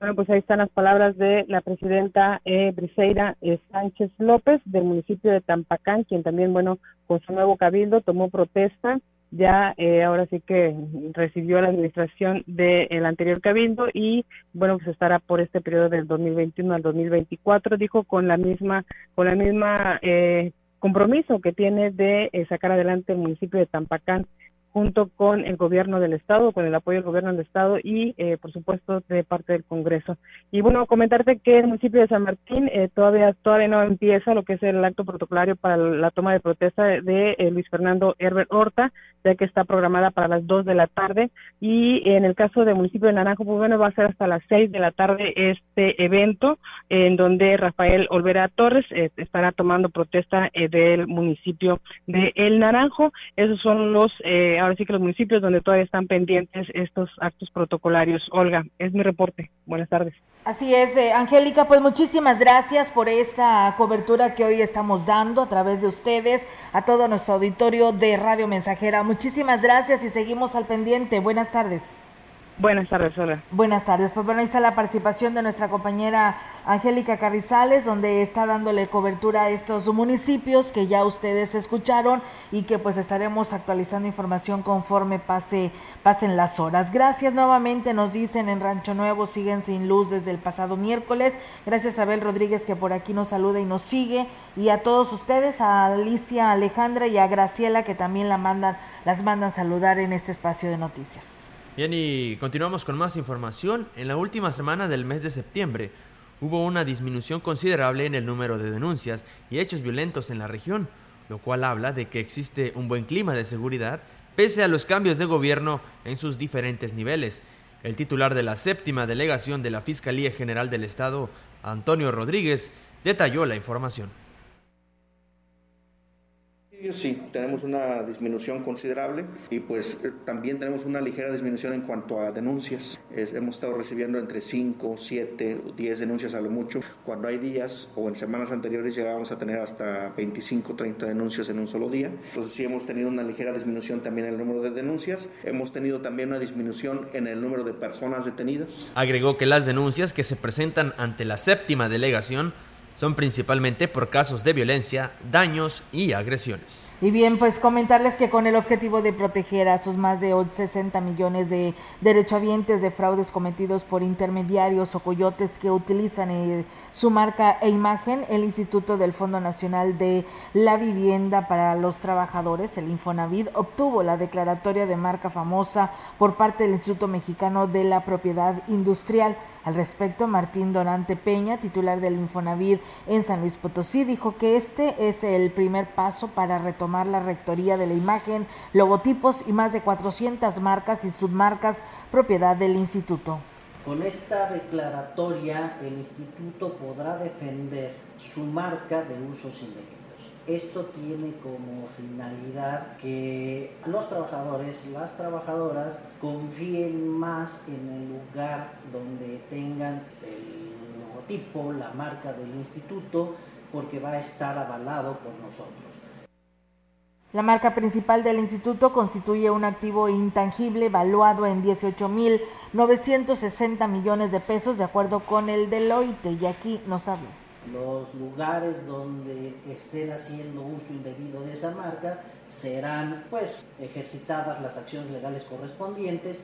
Bueno, pues ahí están las palabras de la presidenta eh, Briseira eh, Sánchez López del municipio de Tampacán, quien también, bueno, con su nuevo cabildo tomó protesta ya eh, ahora sí que recibió la administración del anterior cabildo y bueno pues estará por este periodo del 2021 al 2024 dijo con la misma con la misma eh, compromiso que tiene de eh, sacar adelante el municipio de Tampacán junto con el gobierno del estado, con el apoyo del gobierno del estado y, eh, por supuesto, de parte del Congreso. Y bueno, comentarte que el municipio de San Martín eh, todavía todavía no empieza lo que es el acto protocolario para la toma de protesta de eh, Luis Fernando Herbert Horta, ya que está programada para las 2 de la tarde. Y en el caso del municipio de Naranjo, pues bueno, va a ser hasta las 6 de la tarde este evento, en donde Rafael Olvera Torres estará tomando protesta del municipio de El Naranjo. Esos son los, ahora sí que los municipios donde todavía están pendientes estos actos protocolarios. Olga, es mi reporte. Buenas tardes. Así es, eh, Angélica, pues muchísimas gracias por esta cobertura que hoy estamos dando a través de ustedes, a todo nuestro auditorio de Radio Mensajera. Muchísimas gracias y seguimos al pendiente. Buenas tardes. Buenas tardes, hola. Buenas tardes. Pues bueno, ahí está la participación de nuestra compañera Angélica Carrizales, donde está dándole cobertura a estos municipios que ya ustedes escucharon y que pues estaremos actualizando información conforme pase, pasen las horas. Gracias nuevamente, nos dicen en Rancho Nuevo, siguen sin luz desde el pasado miércoles. Gracias a Abel Rodríguez que por aquí nos saluda y nos sigue. Y a todos ustedes, a Alicia Alejandra y a Graciela que también la mandan, las mandan saludar en este espacio de noticias. Bien, y continuamos con más información. En la última semana del mes de septiembre hubo una disminución considerable en el número de denuncias y hechos violentos en la región, lo cual habla de que existe un buen clima de seguridad pese a los cambios de gobierno en sus diferentes niveles. El titular de la séptima delegación de la Fiscalía General del Estado, Antonio Rodríguez, detalló la información. Sí, tenemos una disminución considerable y pues eh, también tenemos una ligera disminución en cuanto a denuncias. hemos estado recibiendo entre 5, 7, 10 denuncias a lo mucho. Cuando hay días o en semanas anteriores llegábamos a tener hasta 25, 30 denuncias en un solo día. Entonces sí hemos tenido una ligera disminución también en el número de denuncias. Hemos tenido también una disminución en el número de personas detenidas. Agregó que las denuncias que se presentan ante la séptima delegación son principalmente por casos de violencia, daños y agresiones. Y bien, pues comentarles que con el objetivo de proteger a sus más de 60 millones de derechohabientes de fraudes cometidos por intermediarios o coyotes que utilizan eh, su marca e imagen, el Instituto del Fondo Nacional de la Vivienda para los Trabajadores, el Infonavit, obtuvo la declaratoria de marca famosa por parte del Instituto Mexicano de la Propiedad Industrial. Al respecto, Martín Donante Peña, titular del Infonavit en San Luis Potosí, dijo que este es el primer paso para retomar la rectoría de la imagen, logotipos y más de 400 marcas y submarcas propiedad del instituto. Con esta declaratoria, el instituto podrá defender su marca de usos indebidos. Esto tiene como finalidad que los trabajadores, las trabajadoras confíen más en el lugar donde tengan el logotipo, la marca del instituto, porque va a estar avalado por nosotros. La marca principal del instituto constituye un activo intangible valuado en 18.960 millones de pesos, de acuerdo con el Deloitte, y aquí nos habla los lugares donde estén haciendo uso indebido de esa marca serán pues ejercitadas las acciones legales correspondientes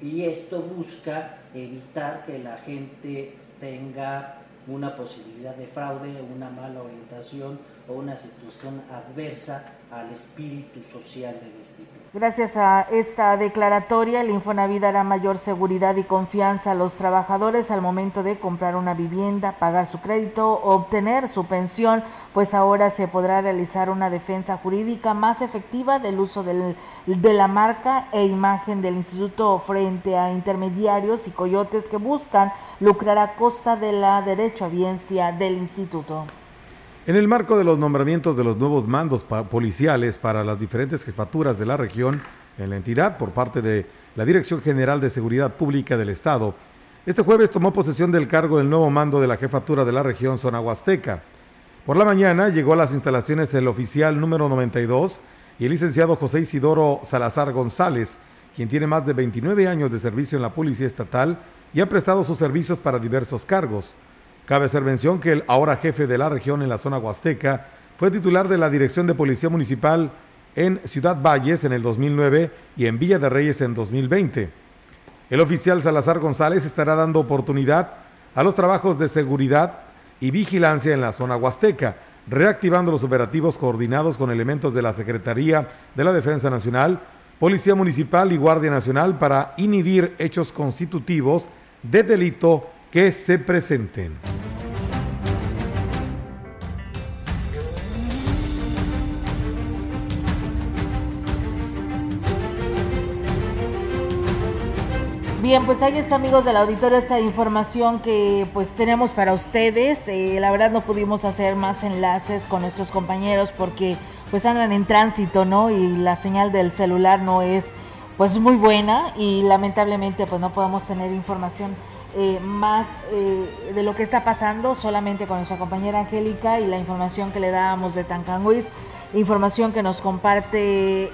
y esto busca evitar que la gente tenga una posibilidad de fraude, una mala orientación o una situación adversa al espíritu social del instituto. Gracias a esta declaratoria, el Infonavit dará mayor seguridad y confianza a los trabajadores al momento de comprar una vivienda, pagar su crédito obtener su pensión, pues ahora se podrá realizar una defensa jurídica más efectiva del uso de la marca e imagen del instituto frente a intermediarios y coyotes que buscan lucrar a costa de la derecho a biencia del instituto. En el marco de los nombramientos de los nuevos mandos policiales para las diferentes jefaturas de la región en la entidad por parte de la Dirección General de Seguridad Pública del Estado, este jueves tomó posesión del cargo el nuevo mando de la jefatura de la región zona huasteca. Por la mañana llegó a las instalaciones el oficial número 92 y el licenciado José Isidoro Salazar González, quien tiene más de 29 años de servicio en la Policía Estatal y ha prestado sus servicios para diversos cargos. Cabe hacer mención que el ahora jefe de la región en la zona huasteca fue titular de la Dirección de Policía Municipal en Ciudad Valles en el 2009 y en Villa de Reyes en 2020. El oficial Salazar González estará dando oportunidad a los trabajos de seguridad y vigilancia en la zona huasteca, reactivando los operativos coordinados con elementos de la Secretaría de la Defensa Nacional Policía Municipal y Guardia Nacional para inhibir hechos constitutivos de delito que se presenten. Bien, pues ahí está amigos del auditorio esta información que pues tenemos para ustedes. Eh, la verdad no pudimos hacer más enlaces con nuestros compañeros porque pues andan en tránsito, ¿no? Y la señal del celular no es pues muy buena y lamentablemente pues no podemos tener información eh, más eh, de lo que está pasando solamente con nuestra compañera Angélica y la información que le dábamos de Tancanguis, información que nos comparte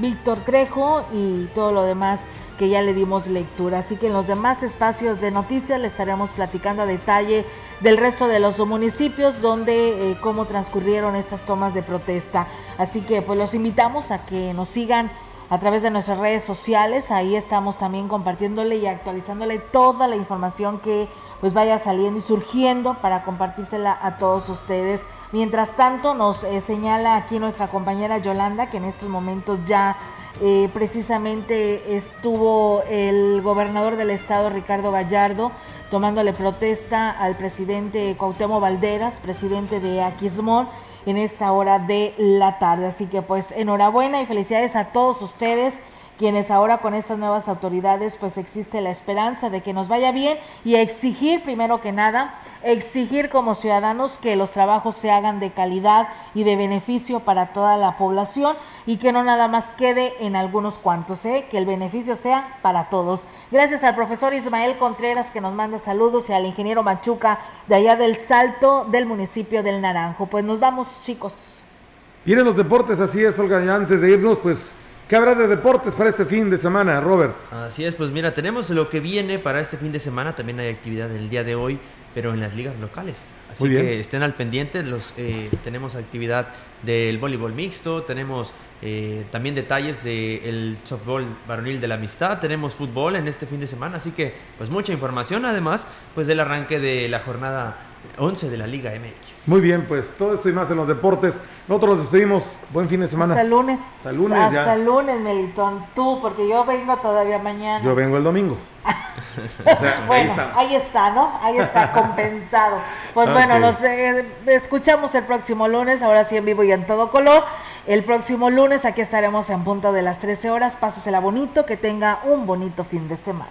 Víctor Trejo y todo lo demás que ya le dimos lectura. Así que en los demás espacios de noticias le estaremos platicando a detalle del resto de los municipios donde eh, cómo transcurrieron estas tomas de protesta. Así que pues los invitamos a que nos sigan a través de nuestras redes sociales. Ahí estamos también compartiéndole y actualizándole toda la información que pues vaya saliendo y surgiendo para compartírsela a todos ustedes. Mientras tanto, nos eh, señala aquí nuestra compañera Yolanda que en estos momentos ya eh, precisamente estuvo el gobernador del estado, Ricardo Gallardo, tomándole protesta al presidente Cuauhtémoc Valderas, presidente de Aquismón, en esta hora de la tarde. Así que pues enhorabuena y felicidades a todos ustedes quienes ahora con estas nuevas autoridades pues existe la esperanza de que nos vaya bien y exigir primero que nada, exigir como ciudadanos que los trabajos se hagan de calidad y de beneficio para toda la población y que no nada más quede en algunos cuantos, ¿eh? que el beneficio sea para todos. Gracias al profesor Ismael Contreras que nos manda saludos y al ingeniero Machuca de allá del Salto del municipio del Naranjo. Pues nos vamos chicos. Vienen los deportes, así es, Olga, antes de irnos, pues ¿Qué habrá de deportes para este fin de semana, Robert? Así es, pues mira, tenemos lo que viene para este fin de semana. También hay actividad el día de hoy, pero en las ligas locales. Así que estén al pendiente. Los, eh, tenemos actividad del voleibol mixto, tenemos eh, también detalles del softball varonil de la amistad, tenemos fútbol en este fin de semana. Así que, pues mucha información, además, pues del arranque de la jornada 11 de la Liga MX. Muy bien, pues todo esto y más en los deportes. Nosotros nos despedimos. Buen fin de semana. Hasta el lunes. Hasta el lunes Hasta el lunes, Melitón. Tú, porque yo vengo todavía mañana. Yo vengo el domingo. bueno, ahí está. ¿no? Ahí está compensado. Pues bueno, nos eh, escuchamos el próximo lunes, ahora sí en vivo y en todo color. El próximo lunes aquí estaremos en punto de las 13 horas. Pásesela bonito, que tenga un bonito fin de semana.